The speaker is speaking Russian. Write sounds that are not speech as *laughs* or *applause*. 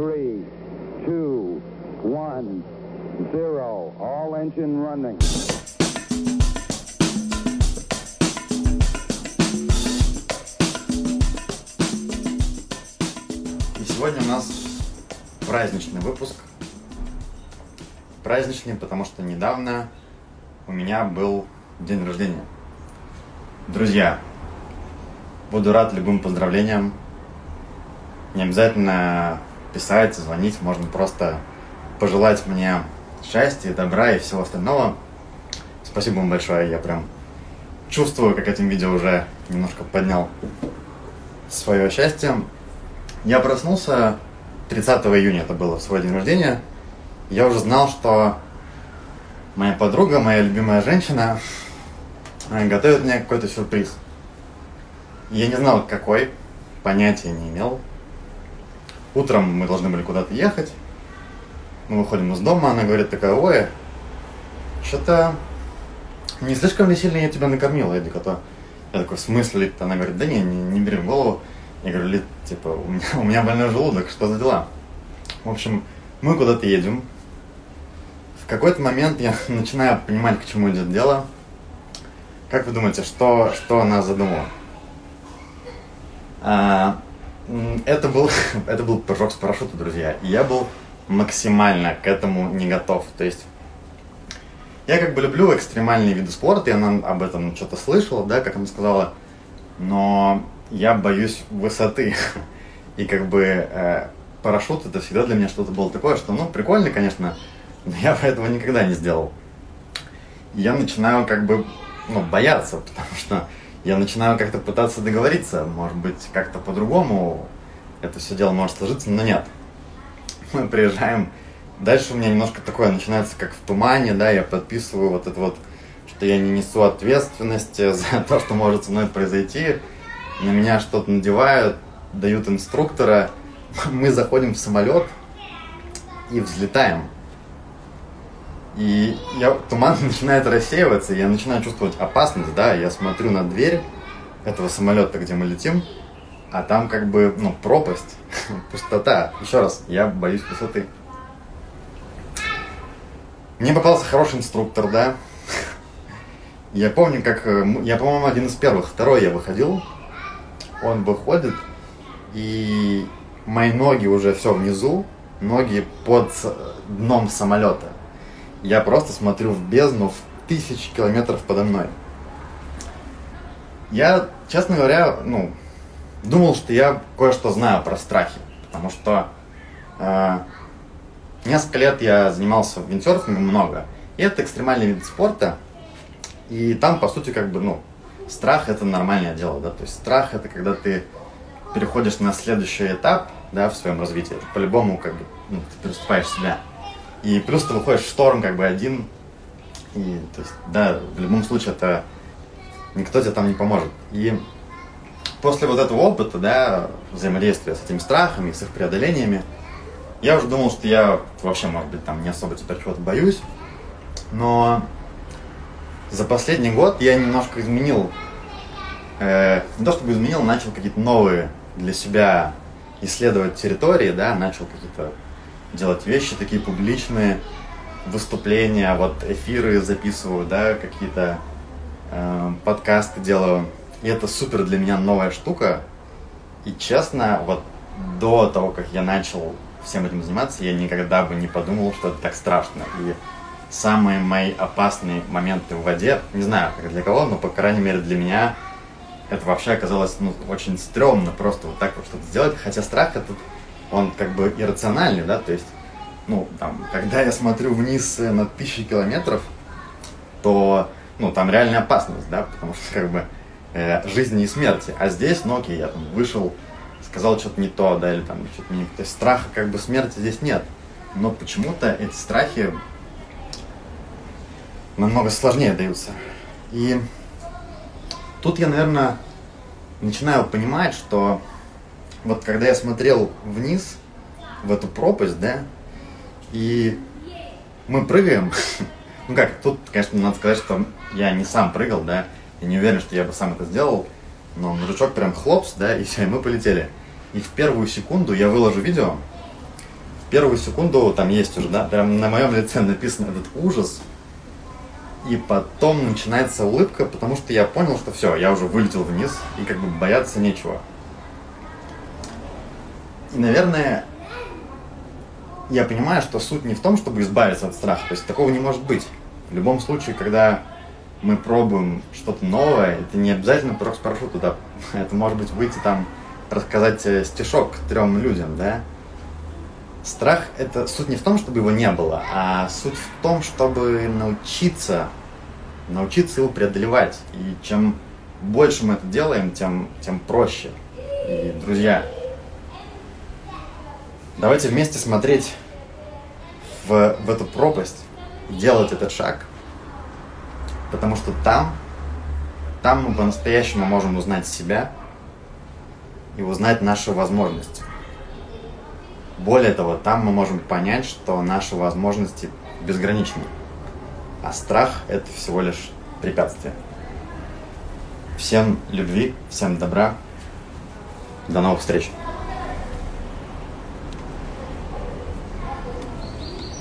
three, two, one, zero. All engine running. И сегодня у нас праздничный выпуск. Праздничный, потому что недавно у меня был день рождения. Друзья, буду рад любым поздравлениям. Не обязательно писать, звонить, можно просто пожелать мне счастья, добра и всего остального. Спасибо вам большое, я прям чувствую, как этим видео уже немножко поднял свое счастье. Я проснулся 30 июня, это было в свой день рождения. Я уже знал, что моя подруга, моя любимая женщина, э, готовит мне какой-то сюрприз. Я не знал, какой, понятия не имел. Утром мы должны были куда-то ехать. Мы выходим из дома, она говорит такая, ой, что-то не слишком ли сильно я тебя накормила, я такой, я такой, в смысле, Лид? Она говорит, да не, не, не бери в голову. Я говорю, Лид, типа, у меня, у меня больной желудок, что за дела? В общем, мы куда-то едем. В какой-то момент я *laughs* начинаю понимать, к чему идет дело. Как вы думаете, что, что она задумала? А, это был, *laughs* это был прыжок с парашюта, друзья. Я был максимально к этому не готов. То есть я как бы люблю экстремальные виды спорта, и она об этом что-то слышала, да, как она сказала, но я боюсь высоты. *laughs* И как бы э, парашют это всегда для меня что-то было такое, что, ну, прикольно, конечно, но я бы этого никогда не сделал. И я начинаю как бы, ну, бояться, *laughs* потому что я начинаю как-то пытаться договориться, может быть, как-то по-другому это все дело может сложиться, но нет. Мы приезжаем Дальше у меня немножко такое начинается, как в тумане, да, я подписываю вот это вот, что я не несу ответственности *laughs* за то, что может со мной произойти. На меня что-то надевают, дают инструктора. *laughs* Мы заходим в самолет и взлетаем. И я, туман *laughs* начинает рассеиваться, я начинаю чувствовать опасность, да, я смотрю на дверь этого самолета, где мы летим, а там как бы, ну, пропасть, *laughs* пустота. Еще раз, я боюсь высоты. Мне попался хороший инструктор, да. *laughs* Я помню, как... э, Я, по-моему, один из первых. Второй я выходил. Он выходит, и мои ноги уже все внизу. Ноги под с- дном самолета. Я просто смотрю в бездну в тысячи километров подо мной. Я, честно говоря, ну, думал, что я кое-что знаю про страхи. Потому что э, Несколько лет я занимался виндсерфингом много. И это экстремальный вид спорта. И там, по сути, как бы, ну, страх это нормальное дело, да. То есть страх это когда ты переходишь на следующий этап, да, в своем развитии. Это по-любому, как бы, ну, ты переступаешь себя. И плюс ты выходишь в шторм, как бы, один. И, то есть, да, в любом случае это никто тебе там не поможет. И после вот этого опыта, да, взаимодействия с этими страхами, с их преодолениями, я уже думал, что я вообще, может быть, там не особо теперь чего-то боюсь. Но за последний год я немножко изменил, э, не то чтобы изменил, начал какие-то новые для себя исследовать территории, да, начал какие-то делать вещи такие публичные, выступления, вот эфиры записываю, да, какие-то э, подкасты делаю. И это супер для меня новая штука. И честно, вот до того, как я начал всем этим заниматься, я никогда бы не подумал, что это так страшно. И самые мои опасные моменты в воде, не знаю, как для кого, но, по крайней мере, для меня это вообще оказалось ну, очень стрёмно просто вот так вот что-то сделать. Хотя страх этот, он как бы иррациональный, да, то есть, ну, там, когда я смотрю вниз э, на тысячи километров, то, ну, там реальная опасность, да, потому что, как бы, э, жизни и смерти. А здесь, ну, окей, я там вышел, сказал что-то не то, да, или там что-то не... То есть страха как бы смерти здесь нет. Но почему-то эти страхи намного сложнее даются. И тут я, наверное, начинаю понимать, что вот когда я смотрел вниз, в эту пропасть, да, и мы прыгаем, *laughs* ну как, тут, конечно, надо сказать, что я не сам прыгал, да, я не уверен, что я бы сам это сделал, но мужичок прям хлопс, да, *laughs* и все, и мы полетели. И в первую секунду я выложу видео, первую секунду там есть уже, да, прям на моем лице написан этот ужас. И потом начинается улыбка, потому что я понял, что все, я уже вылетел вниз, и как бы бояться нечего. И, наверное, я понимаю, что суть не в том, чтобы избавиться от страха. То есть такого не может быть. В любом случае, когда мы пробуем что-то новое, это не обязательно прыжок с парашюта, да. *laughs* Это может быть выйти там, рассказать э, стишок трем людям, да. Страх – это суть не в том, чтобы его не было, а суть в том, чтобы научиться, научиться его преодолевать. И чем больше мы это делаем, тем, тем проще. И, друзья, давайте вместе смотреть в, в эту пропасть, делать этот шаг, потому что там, там мы по-настоящему можем узнать себя и узнать наши возможности. Более того, там мы можем понять, что наши возможности безграничны, а страх – это всего лишь препятствие. Всем любви, всем добра, до новых встреч!